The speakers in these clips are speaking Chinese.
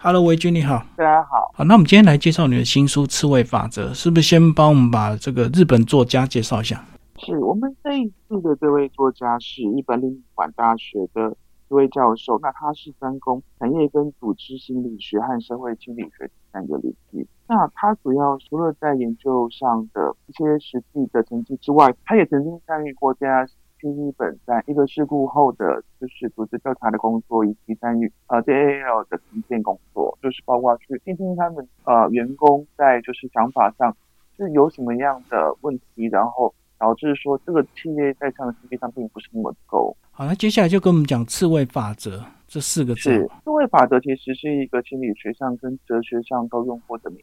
Hello，维君你好，大家好。好，那我们今天来介绍你的新书《刺猬法则》，是不是先帮我们把这个日本作家介绍一下？是我们这一次的这位作家是日本领馆大学的一位教授，那他是专攻产业跟组织心理学和社会心理学三个领域。那他主要除了在研究上的一些实际的成绩之外，他也曾经参与过家。去日本在一个事故后的，就是组织调查的工作，以及参与呃 JAL 的重建工作，就是包括去听听他们呃员工在就是想法上是有什么样的问题，然后导致说这个企业在这样的实际上并不是那么够。好，那接下来就跟我们讲刺猬法则这四个字。是刺猬法则其实是一个心理学上跟哲学上都用过的名。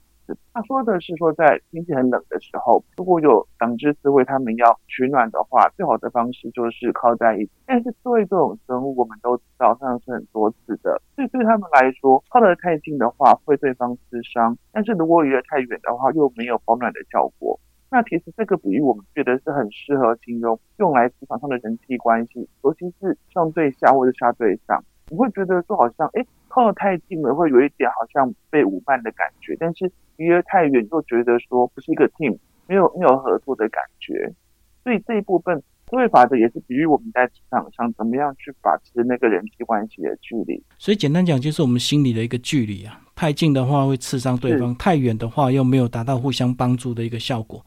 他说的是说，在天气很冷的时候，如果有两只刺猬，它们要取暖的话，最好的方式就是靠在一起。但是刺猬这种生物，我们都知道，上是很多次的，所以对他们来说，靠得太近的话会对方刺伤；但是如果离得太远的话，又没有保暖的效果。那其实这个比喻，我们觉得是很适合形容用来职场上的人际关系，尤其是上对下或者下对上。你会觉得说好像，哎，靠得太近了，会有一点好像被舞伴的感觉；但是离得太远，又觉得说不是一个 team，没有没有合作的感觉。所以这一部分，思维法则也是比喻我们在职场上怎么样去把持那个人际关系的距离。所以简单讲，就是我们心里的一个距离啊，太近的话会刺伤对方，太远的话又没有达到互相帮助的一个效果。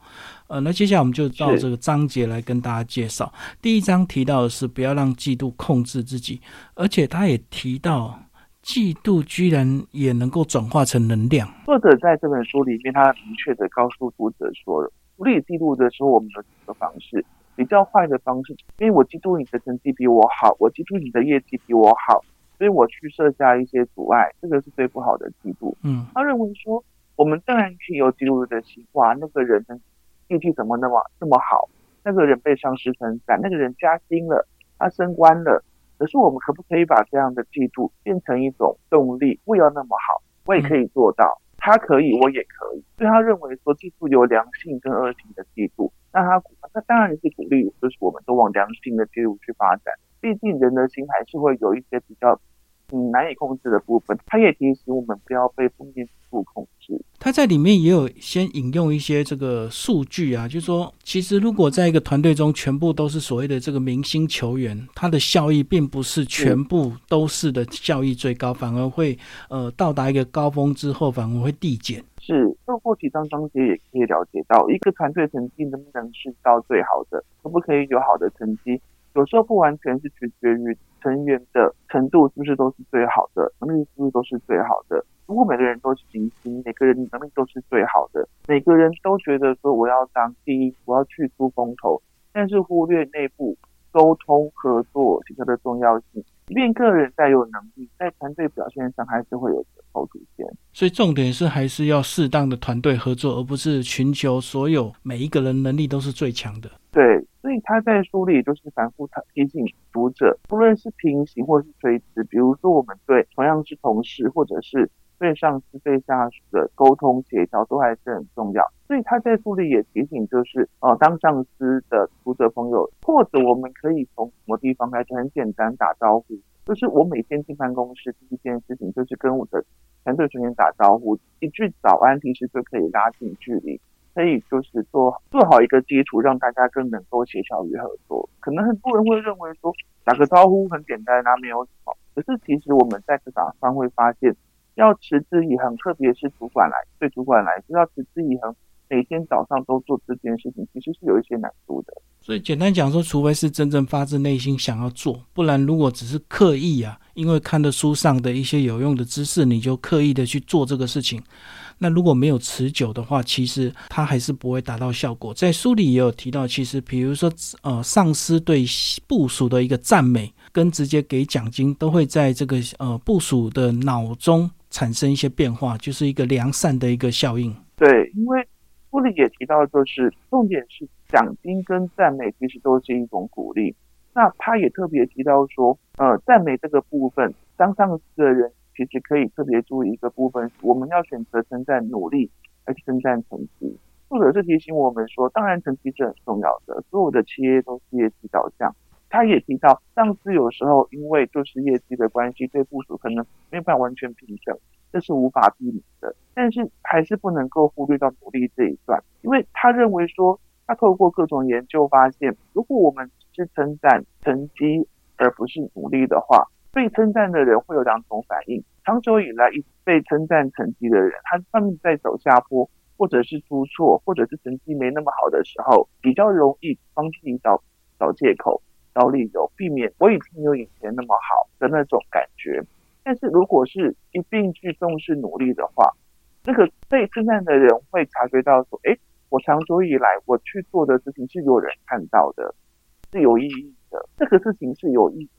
呃，那接下来我们就到这个章节来跟大家介绍。第一章提到的是不要让嫉妒控制自己，而且他也提到嫉妒居然也能够转化成能量。作者在这本书里面，他明确的告诉读者说，处理嫉妒的时候，我们有几个方式。比较坏的方式，因为我嫉妒你的成绩比我好，我嫉妒你的业绩比我好，所以我去设下一些阻碍，这个是最不好的嫉妒。嗯，他认为说，我们当然可以有嫉妒的心，哇，那个人。业绩怎么那么那么好？那个人被上司称赞，那个人加薪了，他升官了。可是我们可不可以把这样的嫉妒变成一种动力？我要那么好，我也可以做到。他可以，我也可以。所以他认为说，嫉妒有良性跟恶性的嫉妒。那他他当然是鼓励，就是我们都往良性的嫉妒去发展。毕竟人的心还是会有一些比较难以控制的部分。它也提醒我们不要被负面嫉妒控制。他在里面也有先引用一些这个数据啊，就是说，其实如果在一个团队中全部都是所谓的这个明星球员，他的效益并不是全部都是的效益最高，反而会呃到达一个高峰之后反而会递减。是透过几张章节也可以了解到，一个团队成绩能不能是到最好的，可不可以有好的成绩，有时候不完全是取决于成员的程度是不是都是最好的，能力是不是都是最好的。如果每个人都是明星，每个人能力都是最好的，每个人都觉得说我要当第一，我要去出风头，但是忽略内部沟通、合作、协调的重要性。即便个人再有能力，在团队表现上还是会有折扣出现。所以重点是还是要适当的团队合作，而不是寻求所有每一个人能力都是最强的。对，所以他在书里就是反复提醒读者，不论是平行或是垂直，比如说我们对同样是同事，或者是。对上司、对下属的沟通协调都还是很重要，所以他在书里也提醒，就是呃，当上司的读者朋友，或者我们可以从什么地方开始，很简单打招呼，就是我每天进办公室第一件事情就是跟我的团队成员打招呼，一句早安其实就可以拉近距离，可以就是做做好一个基础，让大家更能够协调与合作。可能很多人会认为说打个招呼很简单，那没有什么，可是其实我们在职场上会发现。要持之以恒，特别是主管来对主管来说，要持之以恒，每天早上都做这件事情，其实是有一些难度的。所以简单讲说，除非是真正发自内心想要做，不然如果只是刻意啊，因为看的书上的一些有用的知识，你就刻意的去做这个事情，那如果没有持久的话，其实它还是不会达到效果。在书里也有提到，其实比如说呃，上司对部署的一个赞美跟直接给奖金，都会在这个呃部署的脑中。产生一些变化，就是一个良善的一个效应。对，因为书里也提到，就是重点是奖金跟赞美其实都是一种鼓励。那他也特别提到说，呃，赞美这个部分，当上司的人其实可以特别注意一个部分，我们要选择称赞努力，而是称赞成绩。作者是提醒我们说，当然成绩是很重要的，所有的企业都是业绩导向。他也提到，上司有时候因为就是业绩的关系，对部署可能没有办法完全平等，这是无法避免的。但是还是不能够忽略到努力这一段，因为他认为说，他透过各种研究发现，如果我们是称赞成绩而不是努力的话，被称赞的人会有两种反应。长久以来，一直被称赞成绩的人，他他们在走下坡，或者是出错，或者是成绩没那么好的时候，比较容易帮自己找找借口、找理由，避免我已经有以前那么好的那种感觉。但是如果是一并去重视努力的话，那个被称赞的人会察觉到说：“哎，我长久以来我去做的事情是有人看到的，是有意义的，这个事情是有意义的。”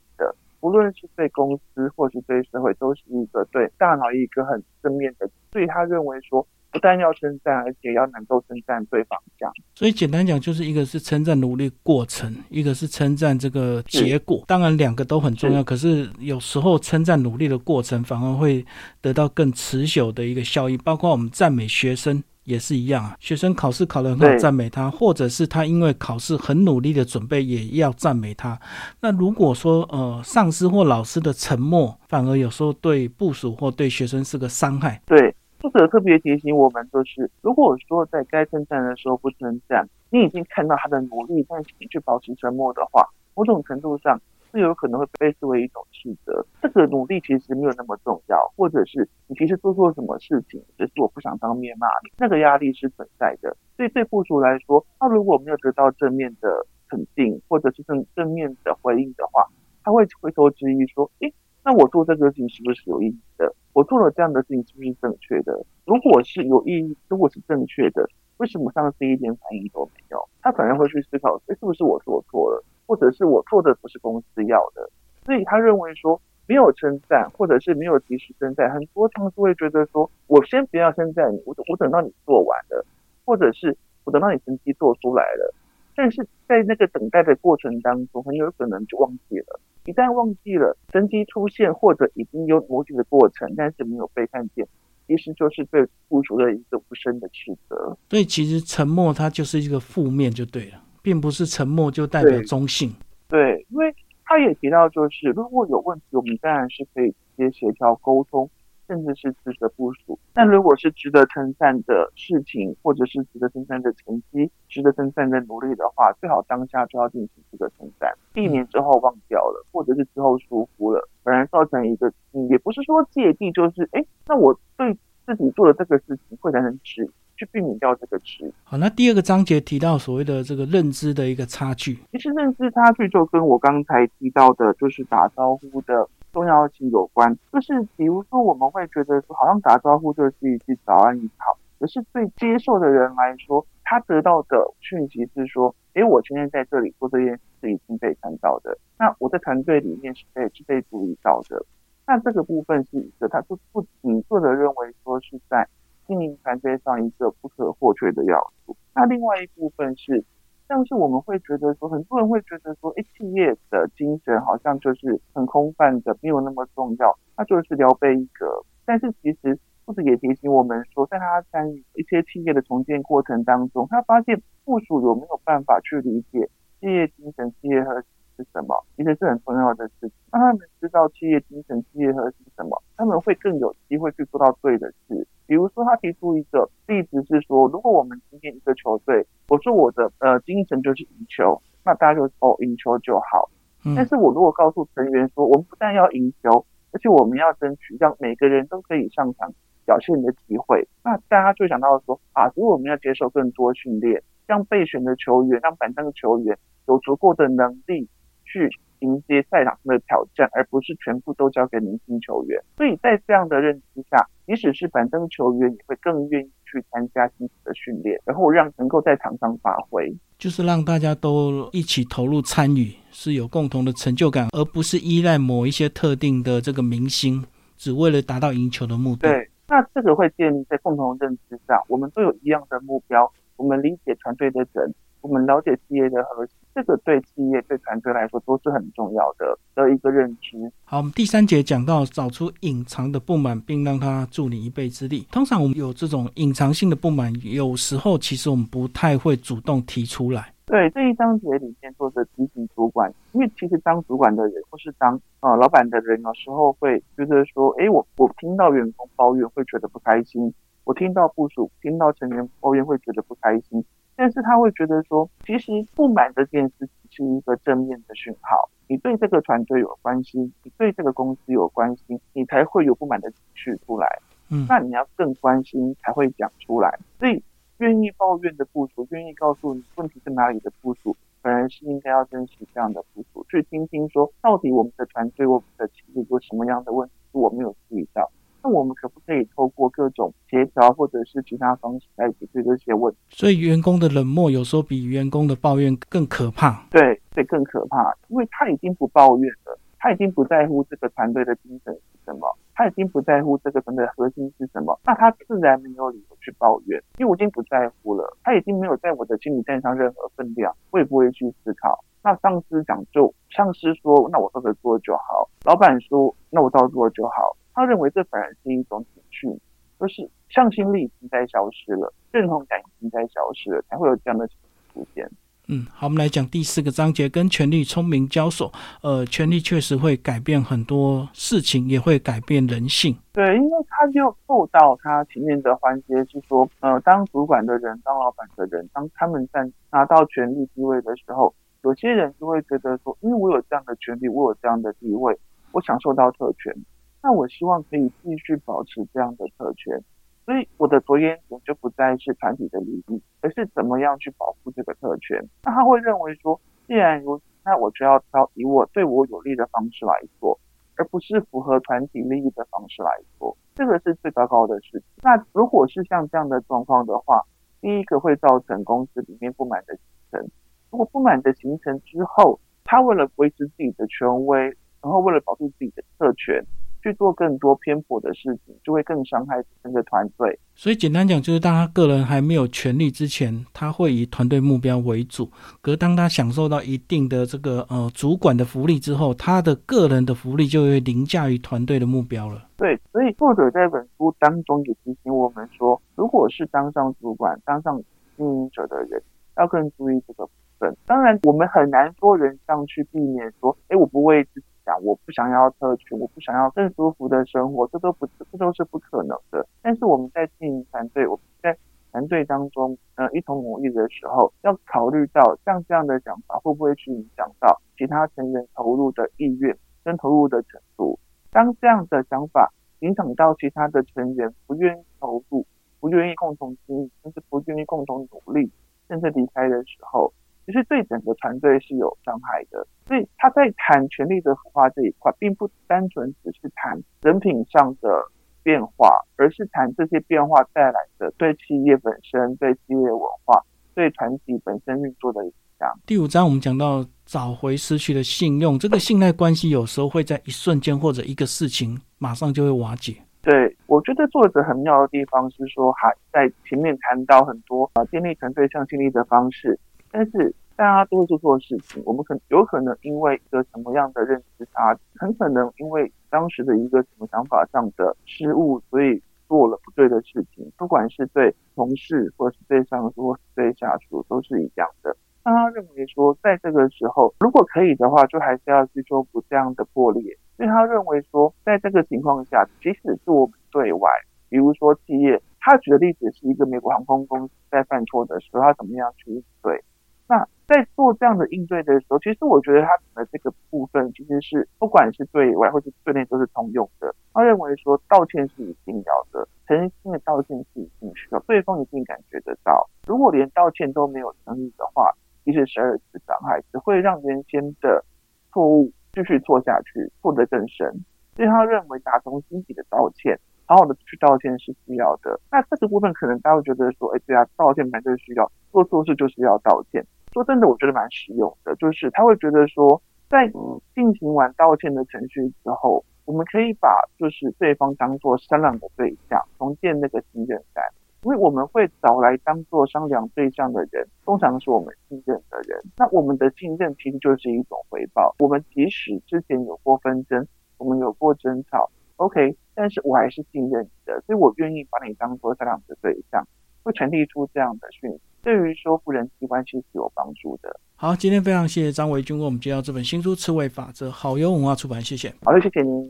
无论是对公司或是对社会，都是一个对大脑一个很正面的。所以他认为说，不但要称赞，而且要能够称赞对方。这样，所以简单讲，就是一个是称赞努力过程，一个是称赞这个结果。当然，两个都很重要。可是有时候称赞努力的过程，反而会得到更持久的一个效益。包括我们赞美学生。也是一样啊，学生考试考得很好，赞美他；或者是他因为考试很努力的准备，也要赞美他。那如果说呃，上司或老师的沉默，反而有时候对部署或对学生是个伤害。对，作者特别提醒我们，就是如果说在该称赞的时候不称赞，你已经看到他的努力，但是你却保持沉默的话，某种程度上。是有可能会被视为一种斥责，这个努力其实没有那么重要，或者是你其实做错什么事情，只是我不想当面骂你，那个压力是存在的。所以对雇主来说，他如果没有得到正面的肯定，或者是正正面的回应的话，他会回头质疑说：，诶，那我做这个事情是不是有意义的？我做了这样的事情是不是正确的？如果是有意义，如果是正确的，为什么上司一点反应都没有？他可能会去思考：，诶，是不是我做错了？或者是我做的不是公司要的，所以他认为说没有称赞，或者是没有及时称赞，很多上司会觉得说，我先不要称赞你，我我等到你做完了，或者是我等到你成绩做出来了，但是在那个等待的过程当中，很有可能就忘记了。一旦忘记了成绩出现，或者已经有努力的过程，但是没有被看见，其实就是对部署的一个无声的斥责。所以其实沉默它就是一个负面就对了。并不是沉默就代表中性。对，因为他也提到，就是如果有问题，我们当然是可以直接协调沟通，甚至是值得部署。但如果是值得称赞的事情，或者是值得称赞的成绩、值得称赞的努力的话，最好当下就要进行这个称赞，避免之后忘掉了，或者是之后疏忽了，反而造成一个，也不是说芥蒂，就是哎，那我对自己做的这个事情会产生质疑。去避免掉这个值。好，那第二个章节提到所谓的这个认知的一个差距。其实认知差距就跟我刚才提到的，就是打招呼的重要性有关。就是比如说，我们会觉得说，好像打招呼就是一句早安你好，可是对接受的人来说，他得到的讯息是说，诶，我今天在这里做这件事已经被看到的。那我在团队里面是被是被注意到的。那这个部分是一个，他不不仅作者认为说是在。经营团队上一个不可或缺的要素。那另外一部分是，像是我们会觉得说，很多人会觉得说，哎，企业的精神好像就是很空泛的，没有那么重要，它就是聊备一格。但是其实不止也提醒我们说，在他参与一些企业的重建过程当中，他发现部署有没有办法去理解企业精神、企业核心是什么，其实是很重要的事情。让他们知道企业精神、企业核心什么，他们会更有机会去做到对的事。比如说，他提出一个例子是说，如果我们今天一个球队，我说我的呃精神就是赢球，那大家就哦赢球就好。但是我如果告诉成员说，我们不但要赢球，而且我们要争取让每个人都可以上场表现的机会，那大家就想到说啊，如果我们要接受更多训练，让备选的球员，让板凳的球员有足够的能力去。迎接赛场上的挑战，而不是全部都交给明星球员。所以在这样的认知下，即使是板凳球员，也会更愿意去参加新的训练，然后让能够在场上发挥，就是让大家都一起投入参与，是有共同的成就感，而不是依赖某一些特定的这个明星，只为了达到赢球的目的。对，那这个会建立在共同认知上，我们都有一样的目标，我们理解团队的人。我们了解企业的核心，这个对企业、对团队来说都是很重要的的一个认知。好，我们第三节讲到找出隐藏的不满，并让他助你一臂之力。通常我们有这种隐藏性的不满，有时候其实我们不太会主动提出来。对这一章节里面，作者提醒主管，因为其实当主管的人或是当呃老板的人，有时候会觉得说，哎，我我听到员工抱怨会觉得不开心，我听到部署、听到成员抱怨会觉得不开心，但是他会觉得说，其实不满这件事情是一个正面的讯号，你对这个团队有关心，你对这个公司有关心，你才会有不满的情绪出来。嗯，那你要更关心才会讲出来，所以。愿意抱怨的部署，愿意告诉你问题在哪里的部署，本人是应该要珍惜这样的部署，去听听说到底我们的团队、我们的企业有什么样的问题是我没有注意到，那我们可不可以透过各种协调或者是其他方式来解决这些问题？所以员工的冷漠有时候比员工的抱怨更可怕。对，对，更可怕，因为他已经不抱怨了，他已经不在乎这个团队的精神是什么。他已经不在乎这个团队的核心是什么，那他自然没有理由去抱怨，因为我已经不在乎了。他已经没有在我的心理战上任何分量，我也不会去思考。那上司讲就，上司说，那我照着做就好；老板说，那我照做就好。他认为这反而是一种警讯，就是向心力已经在消失了，认同感已经在消失了，才会有这样的出现。嗯，好，我们来讲第四个章节，跟权力聪明交手。呃，权力确实会改变很多事情，也会改变人性。对，因为他就受到他前面的环节是说，呃，当主管的人、当老板的人，当他们在拿到权力地位的时候，有些人就会觉得说，因为我有这样的权利，我有这样的地位，我享受到特权，那我希望可以继续保持这样的特权。所以我的着眼点就不再是团体的利益，而是怎么样去保护这个特权。那他会认为说，既然如此，那我就要挑以我对我有利的方式来做，而不是符合团体利益的方式来做。这个是最糟糕的事情。那如果是像这样的状况的话，第一个会造成公司里面不满的形成。如果不满的形成之后，他为了维持自己的权威，然后为了保护自己的特权。去做更多偏颇的事情，就会更伤害整个团队。所以简单讲，就是当他个人还没有权利之前，他会以团队目标为主；可当他享受到一定的这个呃主管的福利之后，他的个人的福利就会凌驾于团队的目标了。对，所以作者在本书当中也提醒我们说，如果是当上主管、当上经营者的人，要更注意这个部当然，我们很难说人上去避免说，哎，我不为自己。想我不想要特权，我不想要更舒服的生活，这都不这都是不可能的。但是我们在经营团队，我们在团队当中，呃，一同努力的时候，要考虑到像这样的想法会不会去影响到其他成员投入的意愿跟投入的程度。当这样的想法影响到其他的成员不愿意投入、不愿意共同经营，甚至不愿意共同努力，甚至离开的时候。其实对整个团队是有伤害的，所以他在谈权力的腐化这一块，并不单纯只是谈人品上的变化，而是谈这些变化带来的对企业本身、对企业文化、对团体本身运作的影响。第五章我们讲到找回失去的信用，这个信赖关系有时候会在一瞬间或者一个事情马上就会瓦解。对我觉得作者很妙的地方是说，还在前面谈到很多啊建立团队向心力的方式。但是大家都会做错事情，我们可有可能因为一个什么样的认知差，很可能因为当时的一个什么想法上的失误，所以做了不对的事情。不管是对同事，或是对上司，或是对下属，都是一样的。那他认为说，在这个时候，如果可以的话，就还是要去修补这样的破裂。所以他认为说，在这个情况下，即使是我们对外，比如说企业，他举的例子是一个美国航空公司在犯错的时候，他怎么样去应对？那在做这样的应对的时候，其实我觉得他的这个部分其实是不管是对外或是对内都是通用的。他认为说道歉是一定要的，诚心的道歉是一定需要，对方一定感觉得到。如果连道歉都没有诚意的话，其实十二次伤害只会让原先的错误继续错下去，错得更深。所以他认为打从心底的道歉，好好的去道歉是需要的。那这个部分可能大家会觉得说，哎，对啊，道歉本身就是需要，做错事就是要道歉。说真的，我觉得蛮实用的，就是他会觉得说，在进行完道歉的程序之后，我们可以把就是对方当做商量的对象，重建那个信任感。因为我们会找来当做商量对象的人，通常是我们信任的人。那我们的信任其实就是一种回报。我们即使之前有过纷争，我们有过争吵，OK，但是我还是信任你的，所以我愿意把你当做商量的对象，会传递出这样的讯息，对于说夫人际关系是有帮助的。好，今天非常谢谢张维军为我们介绍这本新书《刺猬法则》，好优文化出版，谢谢。好的，谢谢您。